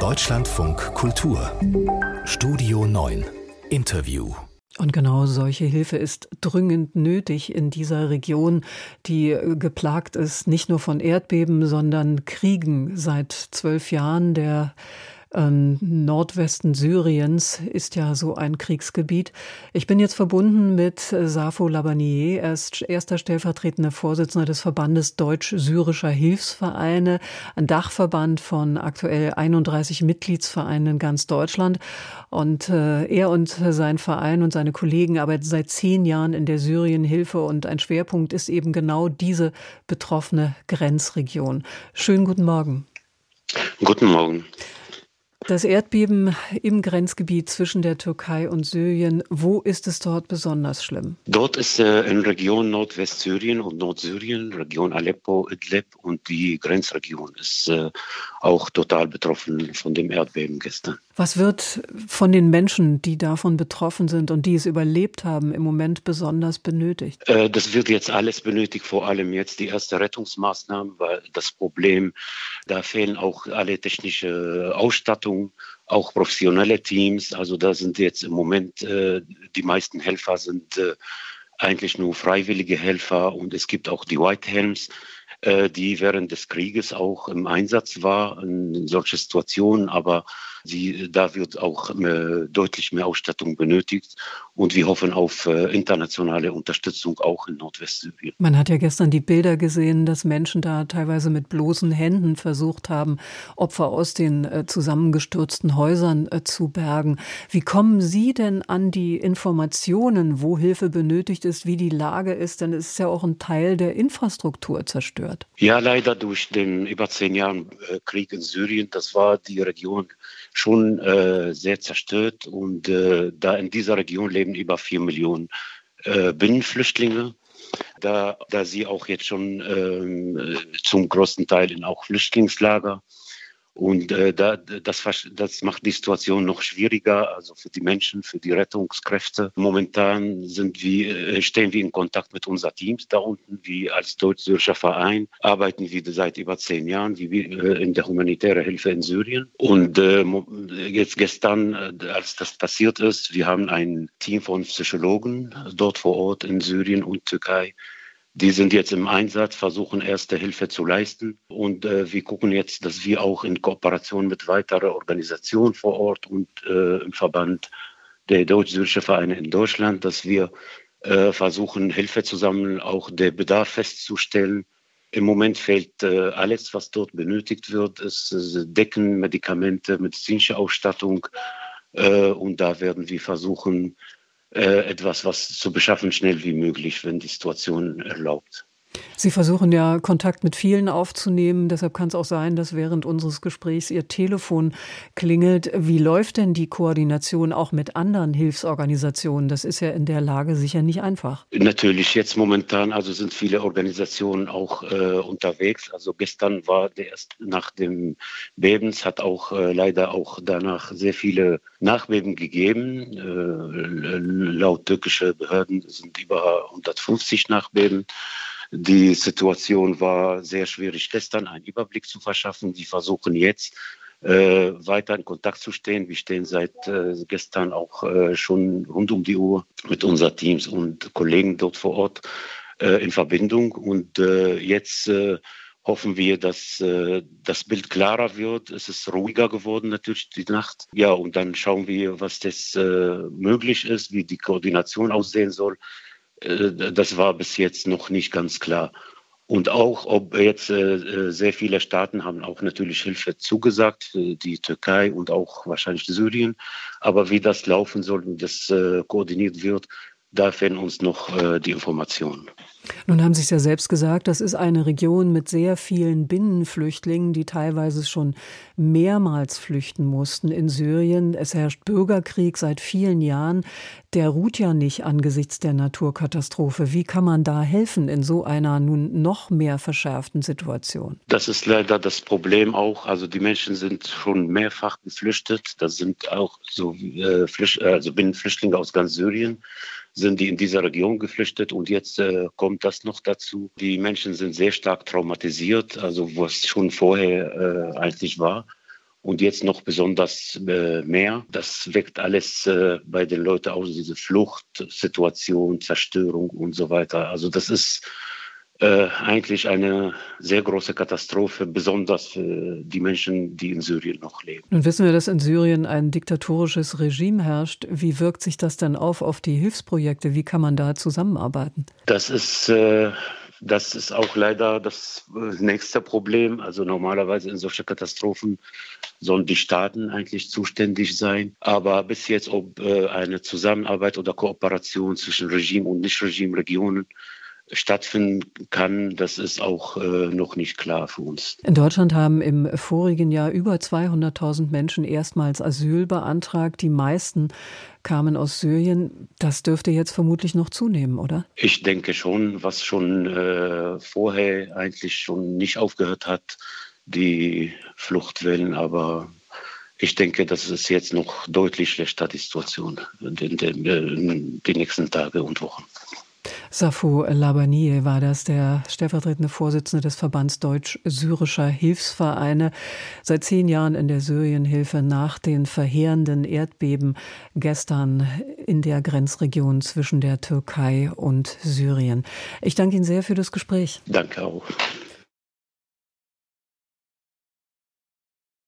Deutschlandfunk Kultur. Studio 9 Interview. Und genau solche Hilfe ist dringend nötig in dieser Region, die geplagt ist nicht nur von Erdbeben, sondern Kriegen. Seit zwölf Jahren. Der ähm, Nordwesten Syriens ist ja so ein Kriegsgebiet. Ich bin jetzt verbunden mit äh, Safo Labanier. Er ist erster stellvertretender Vorsitzender des Verbandes Deutsch-Syrischer Hilfsvereine, ein Dachverband von aktuell 31 Mitgliedsvereinen in ganz Deutschland. Und äh, er und sein Verein und seine Kollegen arbeiten seit zehn Jahren in der Syrienhilfe und ein Schwerpunkt ist eben genau diese betroffene Grenzregion. Schönen guten Morgen. Guten Morgen. Das Erdbeben im Grenzgebiet zwischen der Türkei und Syrien, wo ist es dort besonders schlimm? Dort ist äh, in Region Nordwestsyrien und Nordsyrien, Region Aleppo, Idlib und die Grenzregion ist äh, auch total betroffen von dem Erdbeben gestern. Was wird von den Menschen, die davon betroffen sind und die es überlebt haben, im Moment besonders benötigt? Äh, das wird jetzt alles benötigt, vor allem jetzt die erste Rettungsmaßnahmen, weil das Problem, da fehlen auch alle technische Ausstattung Leitung, auch professionelle Teams. Also da sind jetzt im Moment äh, die meisten Helfer sind äh, eigentlich nur freiwillige Helfer und es gibt auch die White Helms, äh, die während des Krieges auch im Einsatz war in solchen Situationen, aber Sie, da wird auch äh, deutlich mehr Ausstattung benötigt und wir hoffen auf äh, internationale Unterstützung auch in Nordwestsyrien. Man hat ja gestern die Bilder gesehen, dass Menschen da teilweise mit bloßen Händen versucht haben, Opfer aus den äh, zusammengestürzten Häusern äh, zu bergen. Wie kommen Sie denn an die Informationen, wo Hilfe benötigt ist, wie die Lage ist? Denn es ist ja auch ein Teil der Infrastruktur zerstört. Ja, leider durch den über zehn Jahren äh, Krieg in Syrien. Das war die Region schon äh, sehr zerstört. Und äh, da in dieser Region leben über vier Millionen äh, Binnenflüchtlinge. Da, da sie auch jetzt schon ähm, zum größten Teil in auch Flüchtlingslager und äh, da, das, das macht die Situation noch schwieriger, also für die Menschen, für die Rettungskräfte. Momentan sind wir, äh, stehen wir in Kontakt mit unseren Teams da unten. Wie als deutsch-syrischer Verein arbeiten wir seit über zehn Jahren wie wir, äh, in der humanitären Hilfe in Syrien. Und äh, jetzt gestern, äh, als das passiert ist, wir haben ein Team von Psychologen dort vor Ort in Syrien und Türkei die sind jetzt im Einsatz, versuchen erste Hilfe zu leisten. Und äh, wir gucken jetzt, dass wir auch in Kooperation mit weiteren Organisationen vor Ort und äh, im Verband der deutsch-syrische Vereine in Deutschland, dass wir äh, versuchen, Hilfe zu sammeln, auch der Bedarf festzustellen. Im Moment fehlt äh, alles, was dort benötigt wird. Es äh, Decken, Medikamente, medizinische Ausstattung. Äh, und da werden wir versuchen, etwas was zu beschaffen, schnell wie möglich, wenn die Situation erlaubt. Sie versuchen ja Kontakt mit vielen aufzunehmen. Deshalb kann es auch sein, dass während unseres Gesprächs Ihr Telefon klingelt. Wie läuft denn die Koordination auch mit anderen Hilfsorganisationen? Das ist ja in der Lage sicher nicht einfach. Natürlich jetzt momentan, also sind viele Organisationen auch äh, unterwegs. Also gestern war der erst nach dem Bebens hat auch äh, leider auch danach sehr viele Nachbeben gegeben. Äh, laut türkische Behörden sind über 150 Nachbeben. Die Situation war sehr schwierig gestern, einen Überblick zu verschaffen. Wir versuchen jetzt äh, weiter in Kontakt zu stehen. Wir stehen seit äh, gestern auch äh, schon rund um die Uhr mit unseren Teams und Kollegen dort vor Ort äh, in Verbindung. Und äh, jetzt äh, hoffen wir, dass äh, das Bild klarer wird. Es ist ruhiger geworden natürlich die Nacht. Ja, und dann schauen wir, was das äh, möglich ist, wie die Koordination aussehen soll. Äh, das war bis jetzt noch nicht ganz klar. Und auch, ob jetzt äh, sehr viele Staaten haben auch natürlich Hilfe zugesagt, die Türkei und auch wahrscheinlich Syrien. Aber wie das laufen soll und das äh, koordiniert wird, da fehlen uns noch äh, die Informationen. Nun haben Sie es ja selbst gesagt, das ist eine Region mit sehr vielen Binnenflüchtlingen, die teilweise schon mehrmals flüchten mussten in Syrien. Es herrscht Bürgerkrieg seit vielen Jahren. Der ruht ja nicht angesichts der Naturkatastrophe. Wie kann man da helfen in so einer nun noch mehr verschärften Situation? Das ist leider das Problem auch. Also die Menschen sind schon mehrfach geflüchtet. Das sind auch so äh, also Binnenflüchtlinge aus ganz Syrien sind die in dieser Region geflüchtet und jetzt äh, kommt das noch dazu. Die Menschen sind sehr stark traumatisiert, also was schon vorher äh, eigentlich war. und jetzt noch besonders äh, mehr. Das weckt alles äh, bei den Leuten aus, diese Fluchtsituation, Zerstörung und so weiter. Also das ist äh, eigentlich eine sehr große Katastrophe, besonders für die Menschen, die in Syrien noch leben. Nun wissen wir, dass in Syrien ein diktatorisches Regime herrscht. Wie wirkt sich das denn auf auf die Hilfsprojekte? Wie kann man da zusammenarbeiten? Das ist äh, das ist auch leider das äh, nächste Problem. Also normalerweise in solchen Katastrophen sollen die Staaten eigentlich zuständig sein. Aber bis jetzt, ob äh, eine Zusammenarbeit oder Kooperation zwischen Regime und Nicht-Regime-Regionen stattfinden kann, das ist auch äh, noch nicht klar für uns. In Deutschland haben im vorigen Jahr über 200.000 Menschen erstmals Asyl beantragt. Die meisten kamen aus Syrien. Das dürfte jetzt vermutlich noch zunehmen, oder? Ich denke schon, was schon äh, vorher eigentlich schon nicht aufgehört hat, die Fluchtwellen, aber ich denke, das ist jetzt noch deutlich schlechter, die Situation in den, in den nächsten Tagen und Wochen. Safo Labanie war das, der stellvertretende Vorsitzende des Verbands Deutsch-Syrischer Hilfsvereine, seit zehn Jahren in der Syrienhilfe nach den verheerenden Erdbeben gestern in der Grenzregion zwischen der Türkei und Syrien. Ich danke Ihnen sehr für das Gespräch. Danke auch.